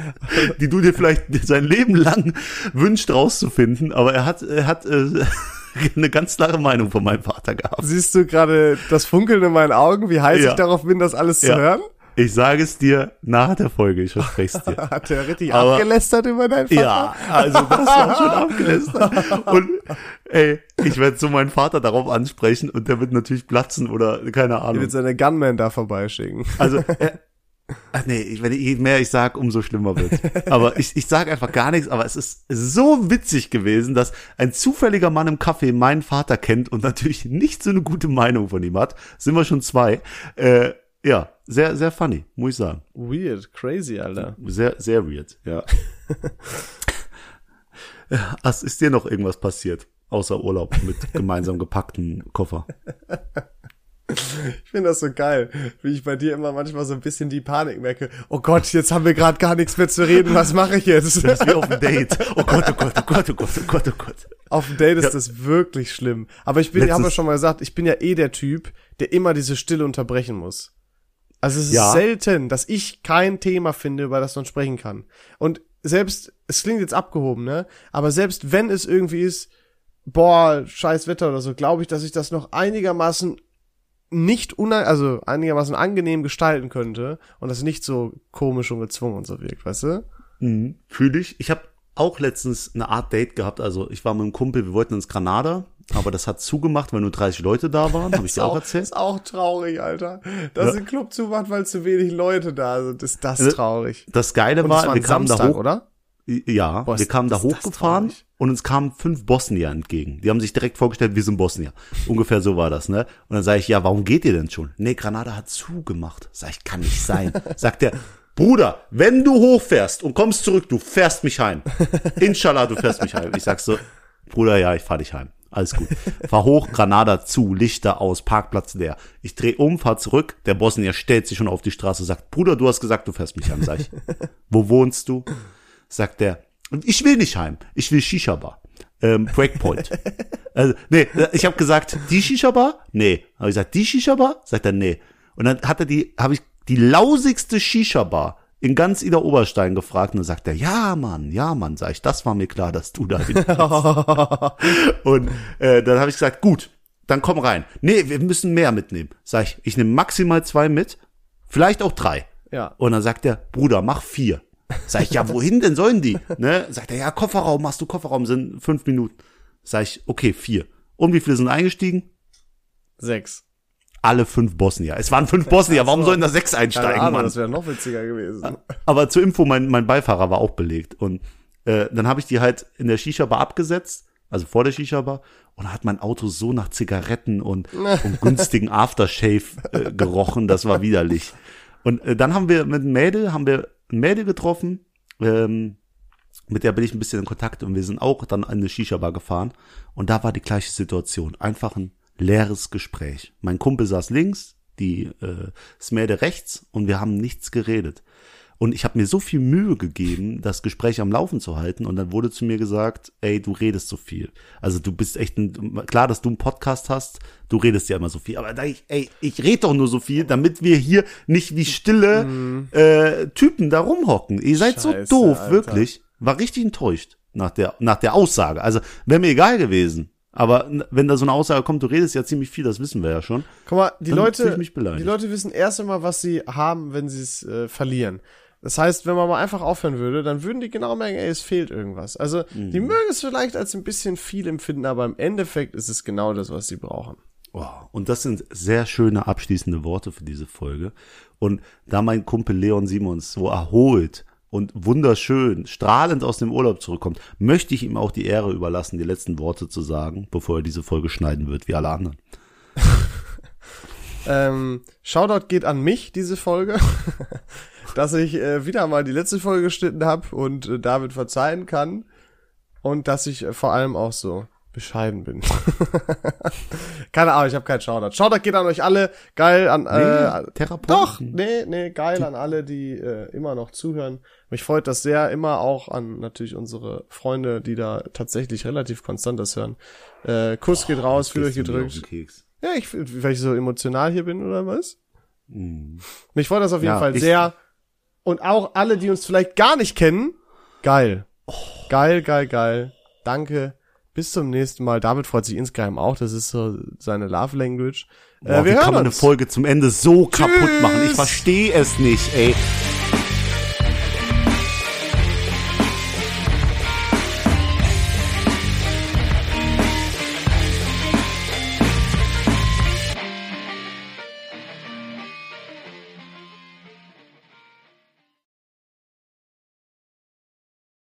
die du dir vielleicht sein Leben lang wünscht rauszufinden. Aber er hat, er hat äh, (laughs) eine ganz klare Meinung von meinem Vater gehabt. Siehst du gerade das Funkeln in meinen Augen, wie heiß Ja. ich darauf bin, das alles zu Ja. hören? Ich sage es dir nach der Folge, ich verspreche es dir. (laughs) Hat er richtig Aber- abgelästert über deinen Vater? Ja, also das war schon abgelästert. Und ey, ich werde so meinen Vater darauf ansprechen und der wird natürlich platzen oder keine Er Ahnung. wird seine Gunman da vorbeischicken. Also, (laughs) äh, ach nee, ich- wenn ich, je mehr ich sag, umso schlimmer wird. Aber ich, ich sage einfach gar nichts, aber es ist so witzig gewesen, dass ein zufälliger Mann im Café meinen Vater kennt und natürlich nicht so eine gute Meinung von ihm hat. Sind wir schon zwei. Äh, ja, sehr, sehr funny, muss ich sagen. Weird, crazy, Alter. Sehr, sehr weird, ja. (laughs) Ja, Was ist dir noch irgendwas passiert? Außer Urlaub mit (laughs) gemeinsam gepackten Koffer. Ich finde das so geil, wie ich bei dir immer manchmal so ein bisschen die Panik merke. Oh Gott, jetzt haben wir gerade gar nichts mehr zu reden. Was mache ich jetzt? Das ist wie auf dem Date. Oh Gott, oh Gott, oh Gott, oh Gott, oh Gott, oh Gott. Auf dem Date ist das wirklich schlimm. Aber ich bin, ich habe ja Letztens- schon mal gesagt, ich bin ja eh der Typ, der immer diese Stille unterbrechen muss. Also es ist Ja. selten, dass ich kein Thema finde, über das man sprechen kann. Und selbst, es klingt jetzt abgehoben, ne? Aber selbst wenn es irgendwie ist, boah, scheiß Wetter oder so, glaube ich, dass ich das noch einigermaßen nicht una also einigermaßen angenehm gestalten könnte und das nicht so komisch und gezwungen und so wirkt, weißt du? Mhm. Fühle ich. Ich habe auch letztens eine Art Date gehabt. Also ich war mit einem Kumpel, wir wollten ins Granada, aber das hat zugemacht, weil nur 30 Leute da waren. Habe ich dir auch erzählt? Ist auch traurig, Alter. Dass Ja. ein Club zumacht, weil zu wenig Leute da sind, ist das Also, traurig. Das Geile Und war, war wir kamen Samstag, da hoch. oder? Ja, Boah, wir kamen da hochgefahren und uns kamen fünf Bosnier entgegen. Die haben sich direkt vorgestellt, wir sind Bosnier. Ungefähr so war das, ne? Und dann sage ich, ja, warum geht ihr denn schon? Nee, Granada hat zugemacht. Sag ich, kann nicht sein. (laughs) Sagt er, Bruder, wenn du hochfährst und kommst zurück, du fährst mich heim. Inshallah, du fährst mich heim. Ich sag so, Bruder, ja, ich fahr dich heim. Alles gut. Fahr hoch, Granada zu, Lichter aus, Parkplatz leer. Ich dreh um, fahr zurück. Der Bosnier stellt sich schon auf die Straße, sagt, Bruder, du hast gesagt, du fährst mich heim. Sag ich, (laughs) wo wohnst du? Sagt er, ich will nicht heim, ich will Shisha-Bar. Ähm, Breakpoint. (laughs) also, nee, ich habe gesagt, die Shisha-Bar? Nee. Habe ich gesagt, die Shisha-Bar? Sagt er, nee. Und dann hat er die, habe ich die lausigste Shisha-Bar in ganz Ida Oberstein gefragt und dann sagt er, ja, Mann, ja, Mann, sag ich, das war mir klar, dass du da (laughs) hin Und äh, dann habe ich gesagt, gut, dann komm rein. Nee, wir müssen mehr mitnehmen. Sag ich, ich nehme maximal zwei mit, vielleicht auch drei. Ja. Und dann sagt er, Bruder, mach vier. Sag ich, ja, wohin denn sollen die? Ne? Sagt er, ja, Kofferraum, machst du Kofferraum, sind fünf Minuten. Sag ich, okay, vier. Und wie viele sind eingestiegen? Sechs. Alle fünf Bosnier. Es waren fünf Bosnier, warum sollen da sechs einsteigen, Ahnung, Mann? das wäre noch witziger gewesen. Aber zur Info, mein, mein Beifahrer war auch belegt. Und äh, dann habe ich die halt in der Shisha-Bar abgesetzt, also vor der Shisha-Bar. Und da hat mein Auto so nach Zigaretten und, (laughs) und günstigen Aftershave äh, gerochen, das war widerlich. Und äh, dann haben wir mit einem Mädel, haben wir ein Mädel getroffen, ähm, mit der bin ich ein bisschen in Kontakt und wir sind auch dann in eine Shisha-Bar gefahren. Und da war die gleiche Situation. Einfach ein leeres Gespräch. Mein Kumpel saß links, die äh, das Mädel rechts und wir haben nichts geredet. Und ich habe mir so viel Mühe gegeben, das Gespräch am Laufen zu halten. Und dann wurde zu mir gesagt, ey, du redest so viel. Also du bist echt ein, klar, dass du einen Podcast hast, du redest ja immer so viel. Aber da ich, ey, ich rede doch nur so viel, damit wir hier nicht wie stille äh, Typen da rumhocken. Ihr seid Scheiße, so doof, Alter. wirklich. War richtig enttäuscht nach der, nach der Aussage. Also wäre mir egal gewesen. Aber wenn da so eine Aussage kommt, du redest ja ziemlich viel, das wissen wir ja schon. Guck mal, die Leute, die Leute wissen erst einmal, was sie haben, wenn sie es äh, verlieren. Das heißt, wenn man mal einfach aufhören würde, dann würden die genau merken, ey, es fehlt irgendwas. Also, die Mhm. mögen es vielleicht als ein bisschen viel empfinden, aber im Endeffekt ist es genau das, was sie brauchen. Oh, und das sind sehr schöne abschließende Worte für diese Folge. Und da mein Kumpel Leon Simons so erholt und wunderschön, strahlend aus dem Urlaub zurückkommt, möchte ich ihm auch die Ehre überlassen, die letzten Worte zu sagen, bevor er diese Folge schneiden wird, wie alle anderen. (laughs) Ähm, Shoutout geht an mich, diese Folge, (laughs) dass ich äh, wieder mal die letzte Folge geschnitten habe und äh, David verzeihen kann und dass ich äh, vor allem auch so bescheiden bin. (laughs) Keine Ahnung, ich habe keinen Shoutout. Shoutout geht an euch alle, geil an äh, Therapeuten. doch, nee, nee, geil an alle, die äh, immer noch zuhören. Mich freut das sehr, immer auch an natürlich unsere Freunde, die da tatsächlich relativ konstant das hören. Äh, Kuss geht raus, fühlt euch gedrückt. Ja, ich, weil ich so emotional hier bin oder was? Mhm. Mich freut das auf jeden Ja, Fall sehr. Und auch alle, die uns vielleicht gar nicht kennen, geil. Geil, geil, geil. Danke. Bis zum nächsten Mal. David freut sich insgeheim auch. Das ist so seine Love Language. Boah, äh, wie wir kann hören man eine uns. Folge zum Ende so kaputt machen? Ich Tschüss. verstehe es nicht, ey.